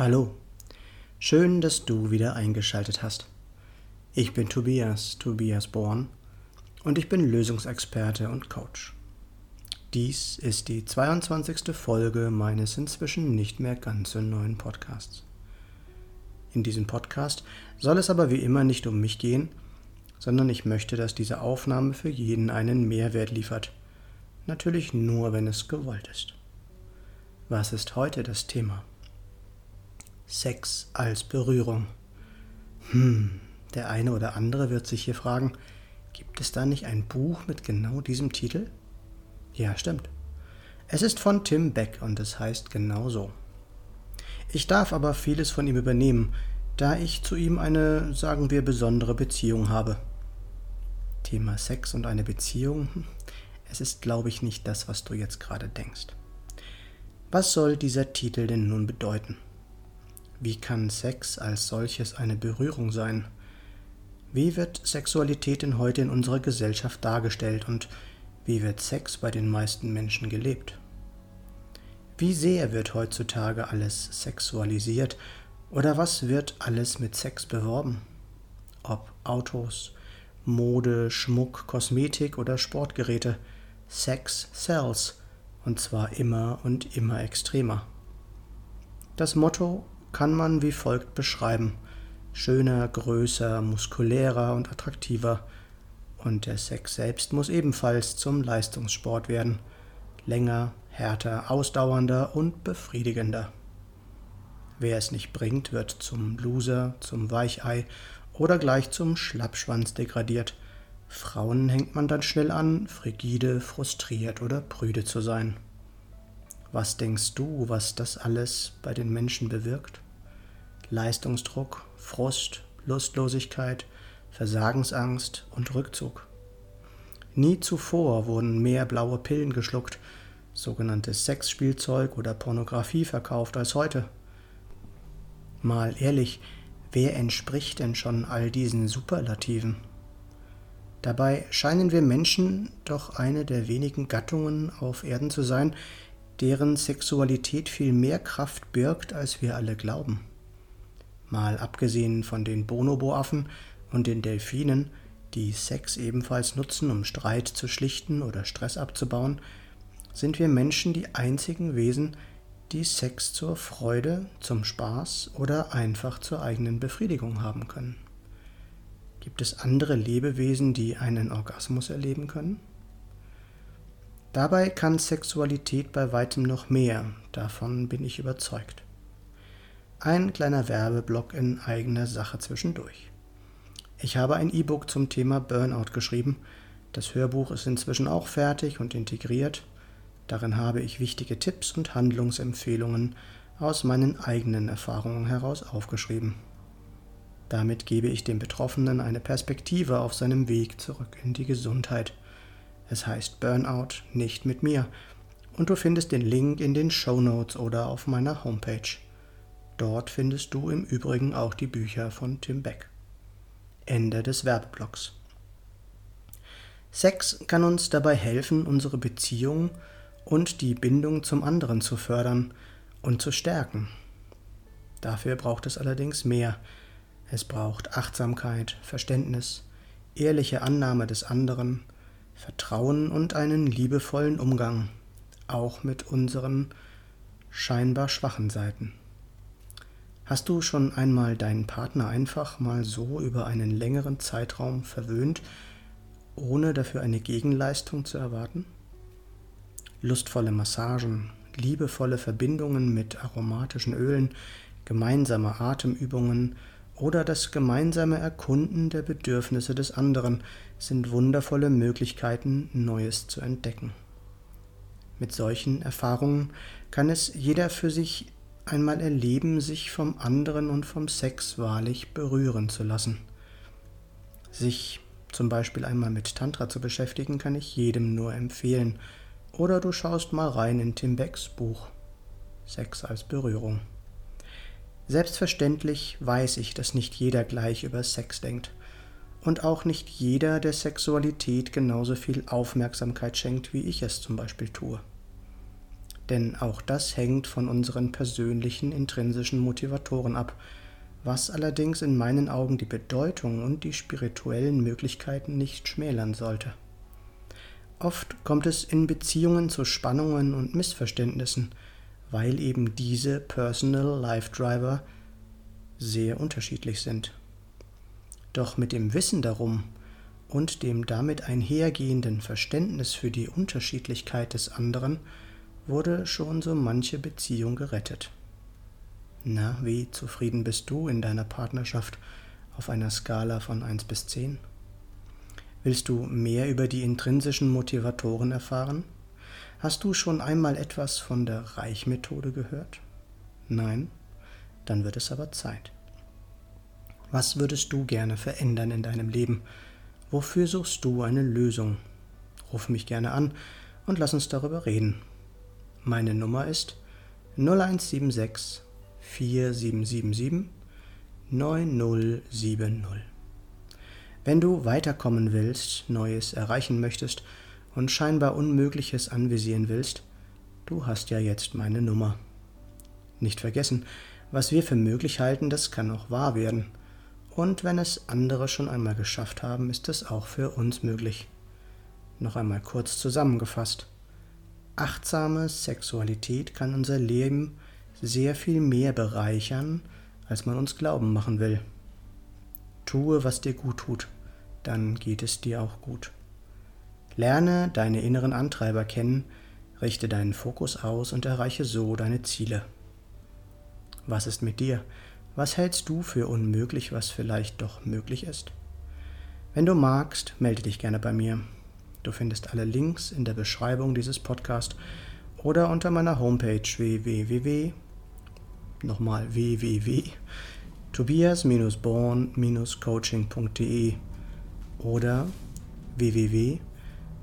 Hallo, schön, dass du wieder eingeschaltet hast. Ich bin Tobias, Tobias Born, und ich bin Lösungsexperte und Coach. Dies ist die 22. Folge meines inzwischen nicht mehr ganz so neuen Podcasts. In diesem Podcast soll es aber wie immer nicht um mich gehen, sondern ich möchte, dass diese Aufnahme für jeden einen Mehrwert liefert. Natürlich nur, wenn es gewollt ist. Was ist heute das Thema? Sex als Berührung. Hm, der eine oder andere wird sich hier fragen, gibt es da nicht ein Buch mit genau diesem Titel? Ja, stimmt. Es ist von Tim Beck und es heißt genau so. Ich darf aber vieles von ihm übernehmen, da ich zu ihm eine, sagen wir, besondere Beziehung habe. Thema Sex und eine Beziehung, hm, es ist, glaube ich, nicht das, was du jetzt gerade denkst. Was soll dieser Titel denn nun bedeuten? Wie kann Sex als solches eine Berührung sein? Wie wird Sexualität denn heute in unserer Gesellschaft dargestellt und wie wird Sex bei den meisten Menschen gelebt? Wie sehr wird heutzutage alles sexualisiert oder was wird alles mit Sex beworben? Ob Autos, Mode, Schmuck, Kosmetik oder Sportgeräte, Sex sells und zwar immer und immer extremer. Das Motto kann man wie folgt beschreiben. Schöner, größer, muskulärer und attraktiver. Und der Sex selbst muss ebenfalls zum Leistungssport werden. Länger, härter, ausdauernder und befriedigender. Wer es nicht bringt, wird zum Loser, zum Weichei oder gleich zum Schlappschwanz degradiert. Frauen hängt man dann schnell an, frigide, frustriert oder prüde zu sein. Was denkst du, was das alles bei den Menschen bewirkt? Leistungsdruck, Frust, Lustlosigkeit, Versagensangst und Rückzug. Nie zuvor wurden mehr blaue Pillen geschluckt, sogenanntes Sexspielzeug oder Pornografie verkauft als heute. Mal ehrlich, wer entspricht denn schon all diesen Superlativen? Dabei scheinen wir Menschen doch eine der wenigen Gattungen auf Erden zu sein, deren Sexualität viel mehr Kraft birgt, als wir alle glauben. Mal abgesehen von den Bonobo-Affen und den Delfinen, die Sex ebenfalls nutzen, um Streit zu schlichten oder Stress abzubauen, sind wir Menschen die einzigen Wesen, die Sex zur Freude, zum Spaß oder einfach zur eigenen Befriedigung haben können. Gibt es andere Lebewesen, die einen Orgasmus erleben können? Dabei kann Sexualität bei weitem noch mehr, davon bin ich überzeugt. Ein kleiner Werbeblock in eigener Sache zwischendurch. Ich habe ein E-Book zum Thema Burnout geschrieben. Das Hörbuch ist inzwischen auch fertig und integriert. Darin habe ich wichtige Tipps und Handlungsempfehlungen aus meinen eigenen Erfahrungen heraus aufgeschrieben. Damit gebe ich dem Betroffenen eine Perspektive auf seinem Weg zurück in die Gesundheit. Es heißt Burnout nicht mit mir. Und du findest den Link in den Show Notes oder auf meiner Homepage. Dort findest du im Übrigen auch die Bücher von Tim Beck. Ende des Werbeblocks. Sex kann uns dabei helfen, unsere Beziehung und die Bindung zum anderen zu fördern und zu stärken. Dafür braucht es allerdings mehr. Es braucht Achtsamkeit, Verständnis, ehrliche Annahme des anderen, Vertrauen und einen liebevollen Umgang, auch mit unseren scheinbar schwachen Seiten. Hast du schon einmal deinen Partner einfach mal so über einen längeren Zeitraum verwöhnt, ohne dafür eine Gegenleistung zu erwarten? Lustvolle Massagen, liebevolle Verbindungen mit aromatischen Ölen, gemeinsame Atemübungen oder das gemeinsame Erkunden der Bedürfnisse des anderen sind wundervolle Möglichkeiten, Neues zu entdecken. Mit solchen Erfahrungen kann es jeder für sich einmal erleben, sich vom anderen und vom Sex wahrlich berühren zu lassen. Sich zum Beispiel einmal mit Tantra zu beschäftigen, kann ich jedem nur empfehlen. Oder du schaust mal rein in Tim Becks Buch Sex als Berührung. Selbstverständlich weiß ich, dass nicht jeder gleich über Sex denkt und auch nicht jeder der Sexualität genauso viel Aufmerksamkeit schenkt, wie ich es zum Beispiel tue. denn auch das hängt von unseren persönlichen intrinsischen Motivatoren ab, was allerdings in meinen Augen die Bedeutung und die spirituellen Möglichkeiten nicht schmälern sollte. Oft kommt es in Beziehungen zu Spannungen und Missverständnissen, weil eben diese Personal Life Driver sehr unterschiedlich sind. Doch mit dem Wissen darum und dem damit einhergehenden Verständnis für die Unterschiedlichkeit des anderen wurde schon so manche Beziehung gerettet. Na, wie zufrieden bist du in deiner Partnerschaft auf einer Skala von 1 bis 10? Willst du mehr über die intrinsischen Motivatoren erfahren? Hast du schon einmal etwas von der Reichmethode gehört? Nein? Dann wird es aber Zeit. Was würdest du gerne verändern in deinem Leben? Wofür suchst du eine Lösung? Ruf mich gerne an und lass uns darüber reden. Meine Nummer ist 0176 4777 9070. Wenn du weiterkommen willst, Neues erreichen möchtest und scheinbar Unmögliches anvisieren willst, du hast ja jetzt meine Nummer. Nicht vergessen, was wir für möglich halten, das kann auch wahr werden. Und wenn es andere schon einmal geschafft haben, ist es auch für uns möglich. Noch einmal kurz zusammengefasst. Achtsame Sexualität kann unser Leben sehr viel mehr bereichern, als man uns glauben machen will. Tue, was dir gut tut, dann geht es dir auch gut. Lerne deine inneren Antreiber kennen, richte deinen Fokus aus und erreiche so deine Ziele. Was ist mit dir? Was hältst du für unmöglich, was vielleicht doch möglich ist? Wenn du magst, melde dich gerne bei mir. Du findest alle Links in der Beschreibung dieses Podcasts oder unter meiner Homepage www nochmal www tobias-born-coaching.de oder